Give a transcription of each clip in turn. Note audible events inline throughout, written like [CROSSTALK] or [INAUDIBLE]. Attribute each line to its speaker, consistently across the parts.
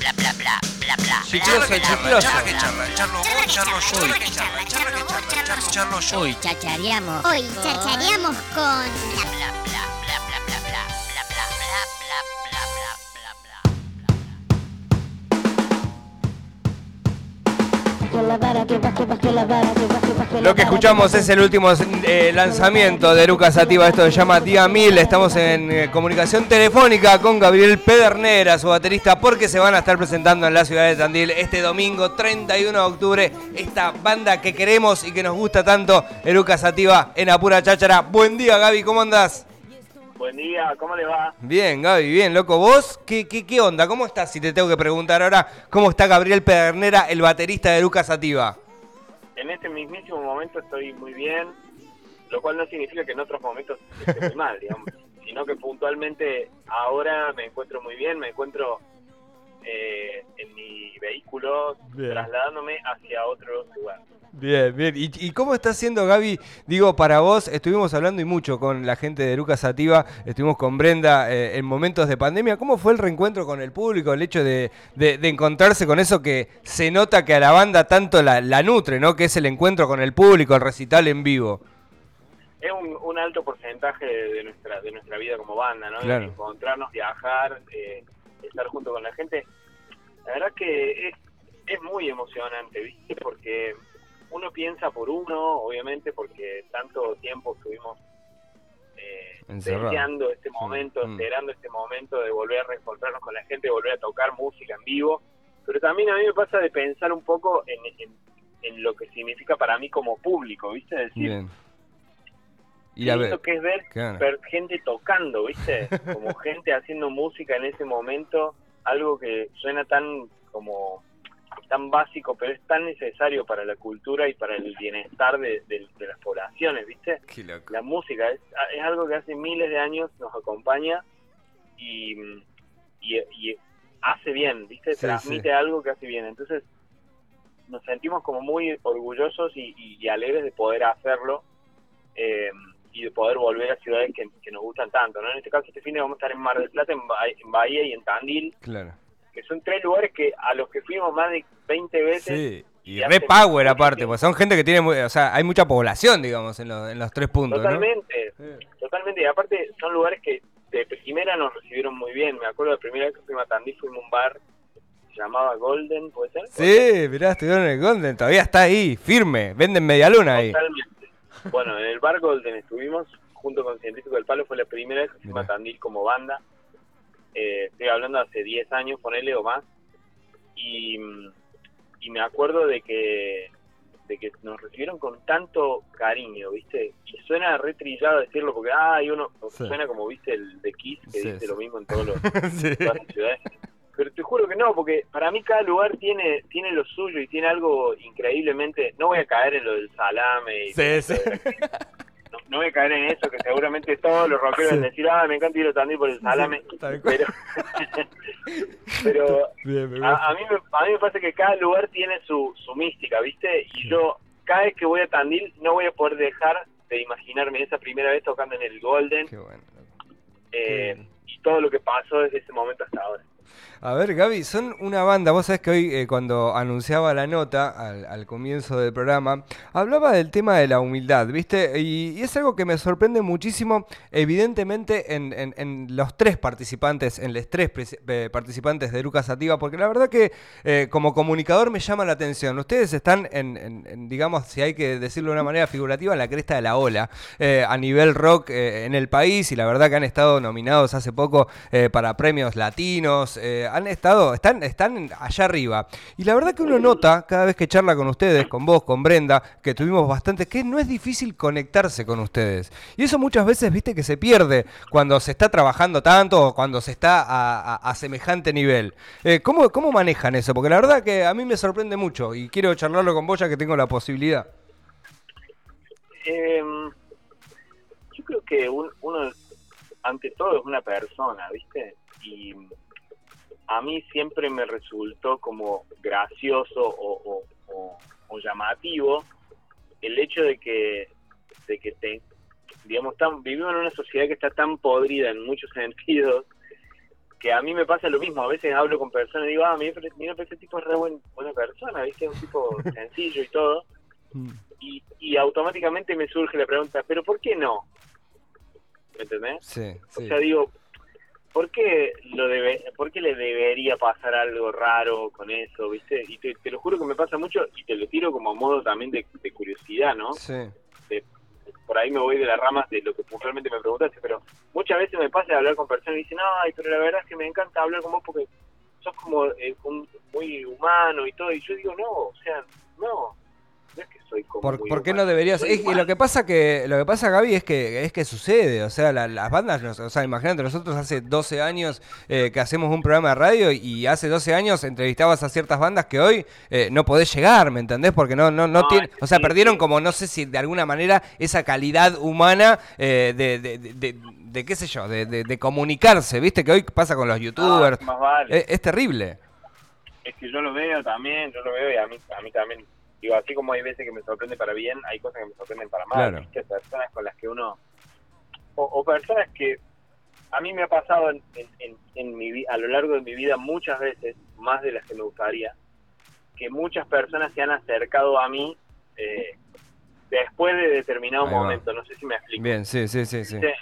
Speaker 1: bla bla bla bla bla.
Speaker 2: Chiclosa, chiclosa.
Speaker 3: Hoy chachareamos.
Speaker 4: Hoy chachareamos con.
Speaker 1: Bla bla bla.
Speaker 5: Lo que escuchamos es el último eh, lanzamiento de Lucas Sativa, esto se llama Día 1000, estamos en eh, comunicación telefónica con Gabriel Pedernera, su baterista, porque se van a estar presentando en la ciudad de Tandil este domingo 31 de octubre, esta banda que queremos y que nos gusta tanto, Lucas Sativa en Apura Cháchara. Buen día Gaby, ¿cómo andás?
Speaker 6: Buen día, ¿cómo le va?
Speaker 5: Bien, Gaby, bien, loco. ¿Vos qué, qué, qué onda? ¿Cómo estás? Si te tengo que preguntar ahora, ¿cómo está Gabriel Pedernera, el baterista de Lucas Sativa?
Speaker 6: En este mismísimo momento estoy muy bien, lo cual no significa que en otros momentos esté muy mal, digamos, sino que puntualmente ahora me encuentro muy bien, me encuentro eh, en mi vehículo
Speaker 5: Bien.
Speaker 6: trasladándome hacia otro lugar.
Speaker 5: Bien, bien. ¿Y, y cómo está siendo, Gaby? Digo, para vos, estuvimos hablando y mucho con la gente de Lucas Sativa, estuvimos con Brenda eh, en momentos de pandemia. ¿Cómo fue el reencuentro con el público, el hecho de, de- de encontrarse con eso que se nota que a la banda tanto la, la nutre, ¿no? Que es el encuentro con el público, el recital en vivo.
Speaker 6: Es un, un alto porcentaje de nuestra de nuestra vida como banda, ¿no?
Speaker 5: Claro.
Speaker 6: Encontrarnos, viajar, eh, estar junto con la gente. La verdad que es, es muy emocionante, ¿viste? Porque uno piensa por uno, obviamente, porque tanto tiempo estuvimos eh, deseando este momento,
Speaker 5: Mm.
Speaker 6: esperando este momento de volver a reencontrarnos con la gente, de volver a tocar música en vivo. Pero también a mí me pasa de pensar un poco en, en, en lo que significa para mí como público, ¿viste? Decir,
Speaker 5: Bien. Y
Speaker 6: qué
Speaker 5: la
Speaker 6: lindo
Speaker 5: ve-
Speaker 6: que es ver,
Speaker 5: Claro.
Speaker 6: ver gente tocando, ¿viste? [LAUGHS] Como gente haciendo música en ese momento, algo que suena tan como tan básico, pero es tan necesario para la cultura y para el bienestar de, de- de las poblaciones, ¿viste?
Speaker 5: Qué loco.
Speaker 6: La música es, es algo que hace miles de años nos acompaña y, y, y hace bien, ¿viste?
Speaker 5: Sí,
Speaker 6: Transmite
Speaker 5: sí.
Speaker 6: algo que hace bien. Entonces nos sentimos como muy orgullosos y, y- y alegres de poder hacerlo eh, y de poder volver a ciudades que, que nos gustan tanto, ¿no? En este caso este fin de vamos a estar en Mar del Plata, en, Ba- en Bahía y en Tandil,
Speaker 5: Claro.
Speaker 6: que son tres lugares que a los que fuimos más de 20 veces.
Speaker 5: Sí. Y
Speaker 6: y
Speaker 5: re power aparte,
Speaker 6: tiempo.
Speaker 5: pues son gente que tiene, o sea, hay mucha población, digamos, en, los- en los tres puntos, ¿no?
Speaker 6: Totalmente,
Speaker 5: Sí.
Speaker 6: totalmente. Y aparte son lugares que de primera nos recibieron muy bien. Me acuerdo la primera vez que fuimos a Tandil, fuimos a un bar que se llamaba Golden, ¿puede ser?
Speaker 5: Sí, mirá, estuvieron en el Golden, todavía está ahí, firme, venden media luna ahí.
Speaker 6: Totalmente. Bueno, en el bar Golden estuvimos junto con Científico del Palo, fue la primera vez que fuimos
Speaker 5: Mirá.
Speaker 6: a Tandil como banda. Eh, estoy hablando hace 10 años, ponele o más. Y, y me acuerdo de que de que nos recibieron con tanto cariño, ¿viste? Y suena re trillado decirlo porque, ah, hay uno,
Speaker 5: Sí.
Speaker 6: suena como, ¿viste? El de Kiss que
Speaker 5: Sí,
Speaker 6: dice
Speaker 5: sí.
Speaker 6: lo mismo en todos los, [LAUGHS] todas las ciudades. Pero te juro que no, porque para mí cada lugar tiene tiene lo suyo y tiene algo increíblemente... No voy a caer en lo del salame. Y
Speaker 5: Sí, sí. [LAUGHS]
Speaker 6: No, no voy a caer en eso, que seguramente todos los rockeros
Speaker 5: Sí.
Speaker 6: van a decir, ah, me encanta ir a Tandil por el salame. pero [LAUGHS] pero
Speaker 5: Bien,
Speaker 6: a, a mí me, a mí me pasa que cada lugar tiene su, su mística, ¿viste? Y yo, cada vez que voy a Tandil, no voy a poder dejar de imaginarme esa primera vez tocando en el Golden
Speaker 5: Qué bueno.
Speaker 6: eh, y todo lo que pasó desde ese momento hasta ahora.
Speaker 5: A ver, Gaby, son una banda, vos sabés que hoy eh, cuando anunciaba la nota al, al comienzo del programa, hablaba del tema de la humildad, ¿viste? Y, y es algo que me sorprende muchísimo, evidentemente, en, los tres participantes, en los tres eh, participantes de Lucas Sativa, porque la verdad que eh, como comunicador me llama la atención. Ustedes están en, en- digamos, si hay que decirlo de una manera figurativa, en la cresta de la ola eh, a nivel rock eh, en el país y la verdad que han estado nominados hace poco para premios latinos, han estado, están, están allá arriba. Y la verdad que uno nota cada vez que charla con ustedes, con vos, con Brenda, que tuvimos bastante, que no es difícil conectarse con ustedes. Y eso muchas veces, viste, que se pierde cuando se está trabajando tanto o cuando se está a, a- semejante nivel. Eh, ¿cómo, ¿Cómo manejan eso? Porque la verdad que a mí me sorprende mucho y quiero charlarlo con vos ya que tengo la posibilidad.
Speaker 6: Eh, yo creo que un- uno, ante todo, es una persona, ¿viste? Y a mí siempre me resultó como gracioso o, o- o- o llamativo el hecho de que, de que te, digamos, tan, vivimos en una sociedad que está tan podrida en muchos [LAUGHS] sentidos que a mí me pasa lo mismo. A veces hablo con personas y digo, ah, mira, mira, ese tipo es re buen- buena persona, ¿viste? Es un tipo [LAUGHS] sencillo y todo.
Speaker 5: Mm.
Speaker 6: Y, y automáticamente me surge la pregunta, ¿pero por qué no? ¿Me entendés?
Speaker 5: Sí,
Speaker 6: O sea, digo, ¿por qué, lo debe, ¿por qué le debería pasar algo raro con eso, viste? Y te, te lo juro que me pasa mucho y te lo tiro como a modo también de, de curiosidad, ¿no?
Speaker 5: Sí.
Speaker 6: Por ahí me voy de las ramas de lo que puntualmente me preguntaste, pero muchas veces me pasa de hablar con personas y dicen, ay, pero la verdad es que me encanta hablar con vos porque sos como eh, un- muy humano y todo. Y yo digo, no, o sea, no, no es que soy como
Speaker 5: ¿Por, qué
Speaker 6: humano,
Speaker 5: no deberías? Es lo que pasa que lo que pasa Gaby es que es que sucede, o sea, la- las bandas, o sea, imagínate, nosotros hace 12 años eh, que hacemos un programa de radio y hace 12 años entrevistabas a ciertas bandas que hoy eh, no podés llegar, ¿me entendés? Porque no no no
Speaker 6: No,
Speaker 5: o sea,
Speaker 6: sí,
Speaker 5: perdieron
Speaker 6: sí.
Speaker 5: como no sé si de alguna manera esa calidad humana eh, de, de, de- de- de qué sé yo, de, de- de comunicarse, ¿viste? Que hoy pasa con los youtubers.
Speaker 6: Ah, más vale.
Speaker 5: es, es terrible.
Speaker 6: es que yo lo veo también, yo lo veo y a mí, a mí también, digo, así como hay veces que me sorprende para bien, hay cosas que me sorprenden para mal,
Speaker 5: Claro.
Speaker 6: ¿viste? Personas con las que uno, o, o personas que a mí me ha pasado en, en, en- en mi vi- a lo largo de mi vida muchas veces, más de las que me gustaría, que muchas personas se han acercado a mí eh, después de determinado
Speaker 5: Ahí va.
Speaker 6: momento, no sé si me explico.
Speaker 5: Bien, sí, sí, sí, sí.
Speaker 6: ¿Viste?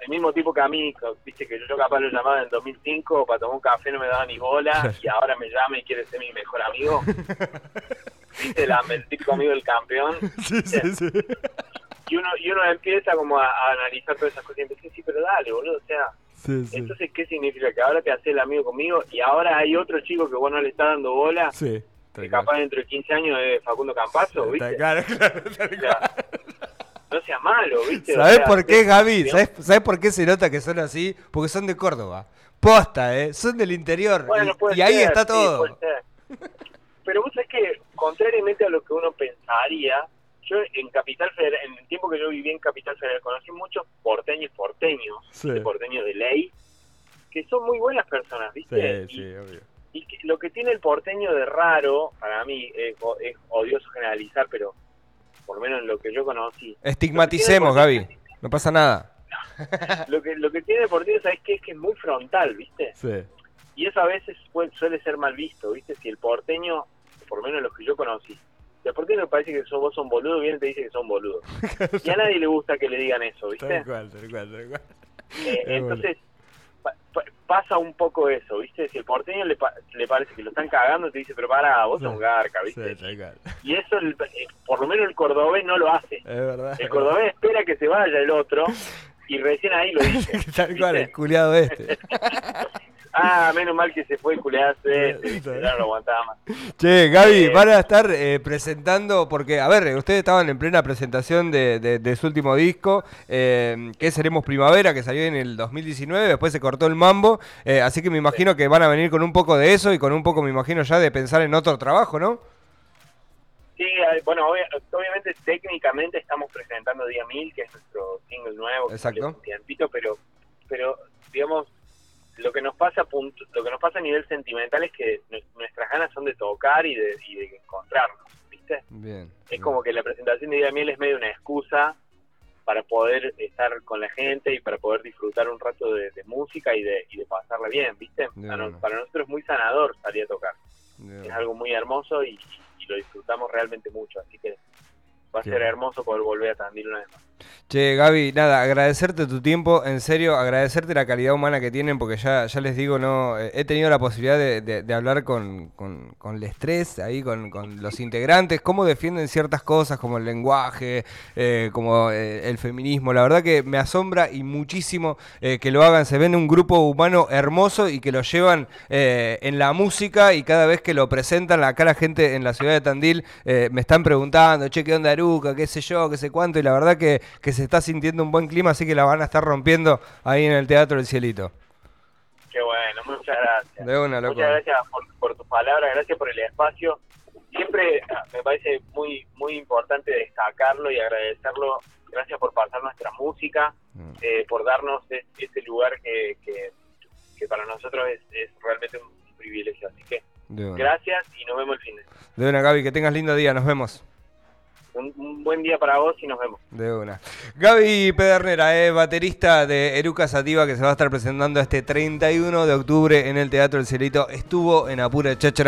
Speaker 6: El mismo tipo que a mí, viste que yo capaz lo llamaba en 2005 para tomar un café, no me daba ni bola, y ahora me llama y quiere ser mi mejor amigo. [LAUGHS] Viste, la, [LAUGHS] el típico amigo del campeón. [LAUGHS]
Speaker 5: Sí, sí, sí.
Speaker 6: Y uno, y uno empieza como a, a analizar todas esas cosas y empieza, sí, pero dale, boludo, o sea,
Speaker 5: Sí, sí.
Speaker 6: entonces, ¿qué significa? Que ahora te haces el amigo conmigo y ahora hay otro chico que vos no le está dando bola,
Speaker 5: Sí.
Speaker 6: que capaz dentro de 15 años es Facundo Campazo, ¿viste? [LAUGHS]
Speaker 5: Claro, claro,
Speaker 6: O sea, no seas malo, ¿viste? O
Speaker 5: ¿Sabés
Speaker 6: sea,
Speaker 5: por qué, Gaby? ¿Sabés, sabés por qué se nota que son así? Porque son de Córdoba. Posta, ¿eh? Son del interior.
Speaker 6: Bueno,
Speaker 5: y, ahí está
Speaker 6: sí,
Speaker 5: todo.
Speaker 6: Pero vos sabés que, contrariamente a lo que uno pensaría, yo en Capital Federal, en el tiempo que yo viví en Capital Federal, conocí muchos porteños porteños,
Speaker 5: Sí.
Speaker 6: porteños de ley, que son muy buenas personas, ¿viste?
Speaker 5: Sí,
Speaker 6: Y-
Speaker 5: sí, obvio.
Speaker 6: Y, que lo que tiene el porteño de raro, para mí, es, odioso generalizar, pero por lo menos en lo que yo conocí,
Speaker 5: Estigmaticemos, Gaby. No pasa nada. [LAUGHS]
Speaker 6: lo que lo que tiene el porteño, ¿sabés qué? Es que es muy frontal, ¿viste?
Speaker 5: Sí.
Speaker 6: Y eso a veces suele, suele ser mal visto, ¿viste? Si el porteño, por lo menos los que yo conocí, si el porteño parece que sos, vos son boludo, viene y te dice que son boludos. [LAUGHS] Y a nadie le gusta que le digan eso, ¿viste?
Speaker 5: Tal cual, tal cual, tal cual.
Speaker 6: Eh,
Speaker 5: Es
Speaker 6: entonces, pa- pa- pasa un poco eso, ¿viste? Si el porteño le, pa- le parece que lo están cagando, te dice, pero para, vos sos un garca, ¿viste?
Speaker 5: Sí, tal cual.
Speaker 6: Y eso, el- eh, por lo menos el cordobés no lo hace.
Speaker 5: Es verdad.
Speaker 6: El cordobés espera que se vaya el otro y recién ahí lo [LAUGHS] dice.
Speaker 5: Tal cual, el culiado este. [LAUGHS]
Speaker 6: Ah, menos mal que se fue el [LAUGHS] este, no lo aguantaba más.
Speaker 5: Che, Gaby,
Speaker 6: Eh,
Speaker 5: van a estar eh, presentando, porque, a ver, ustedes estaban en plena presentación de, de- de su último disco, eh, que Seremos Primavera, que salió en el 2019, después se cortó el mambo, eh, así que me imagino que van a venir con un poco de eso y con un poco, me imagino ya, de pensar en otro trabajo, ¿no?
Speaker 6: Sí, bueno, obvia- obviamente técnicamente estamos presentando Día 1000, que es nuestro single nuevo, que
Speaker 5: Exacto.
Speaker 6: hace un tiempito, pero, pero digamos, lo que nos pasa punto- lo que nos pasa a nivel sentimental es que nu- nuestras ganas son de tocar y de, y de encontrarnos, ¿viste?
Speaker 5: Bien.
Speaker 6: Es como que la presentación de Día 1000 es medio una excusa para poder estar con la gente y para poder disfrutar un rato de, de música y de, y de pasarla bien, ¿viste? Para, nosotros es muy sanador salir a tocar.
Speaker 5: Bien.
Speaker 6: es algo muy hermoso y, y lo disfrutamos realmente mucho, así que va a ser hermoso poder volver a Tandil una vez más.
Speaker 5: Che, Gaby, nada, agradecerte tu tiempo, en serio, agradecerte la calidad humana que tienen, porque ya, ya les digo, no, eh, he tenido la posibilidad de, de- hablar con, con, con el estrés, ahí con, con los integrantes, cómo defienden ciertas cosas como el lenguaje, eh, como eh, el feminismo. La verdad que me asombra y muchísimo que lo hagan. Se ven un grupo humano hermoso y que lo llevan en la música y cada vez que lo presentan, acá la gente en la ciudad de Tandil me están preguntando, che, ¿qué onda Aruca? ¿Qué sé yo? ¿Qué sé cuánto? Y la verdad que, que se está sintiendo un buen clima, así que la van a estar rompiendo ahí en el Teatro del Cielito.
Speaker 6: Qué bueno, muchas gracias.
Speaker 5: De una, loco.
Speaker 6: Muchas gracias por, por tus palabras, gracias por el espacio. Siempre ah, me parece muy muy importante destacarlo y agradecerlo. Gracias por pasar nuestra música,
Speaker 5: Mm.
Speaker 6: eh, por darnos es- ese lugar que, que, que para nosotros es, es realmente un privilegio. Así que gracias y nos vemos el fin de
Speaker 5: De una, Gaby, que tengas lindo día, nos vemos.
Speaker 6: Buen día para vos y nos vemos.
Speaker 5: De una. Gaby Pedernera, eh, baterista de Eruca Sativa, que se va a estar presentando este 31 de octubre en el Teatro El Cielito, estuvo en Apura Cháchara.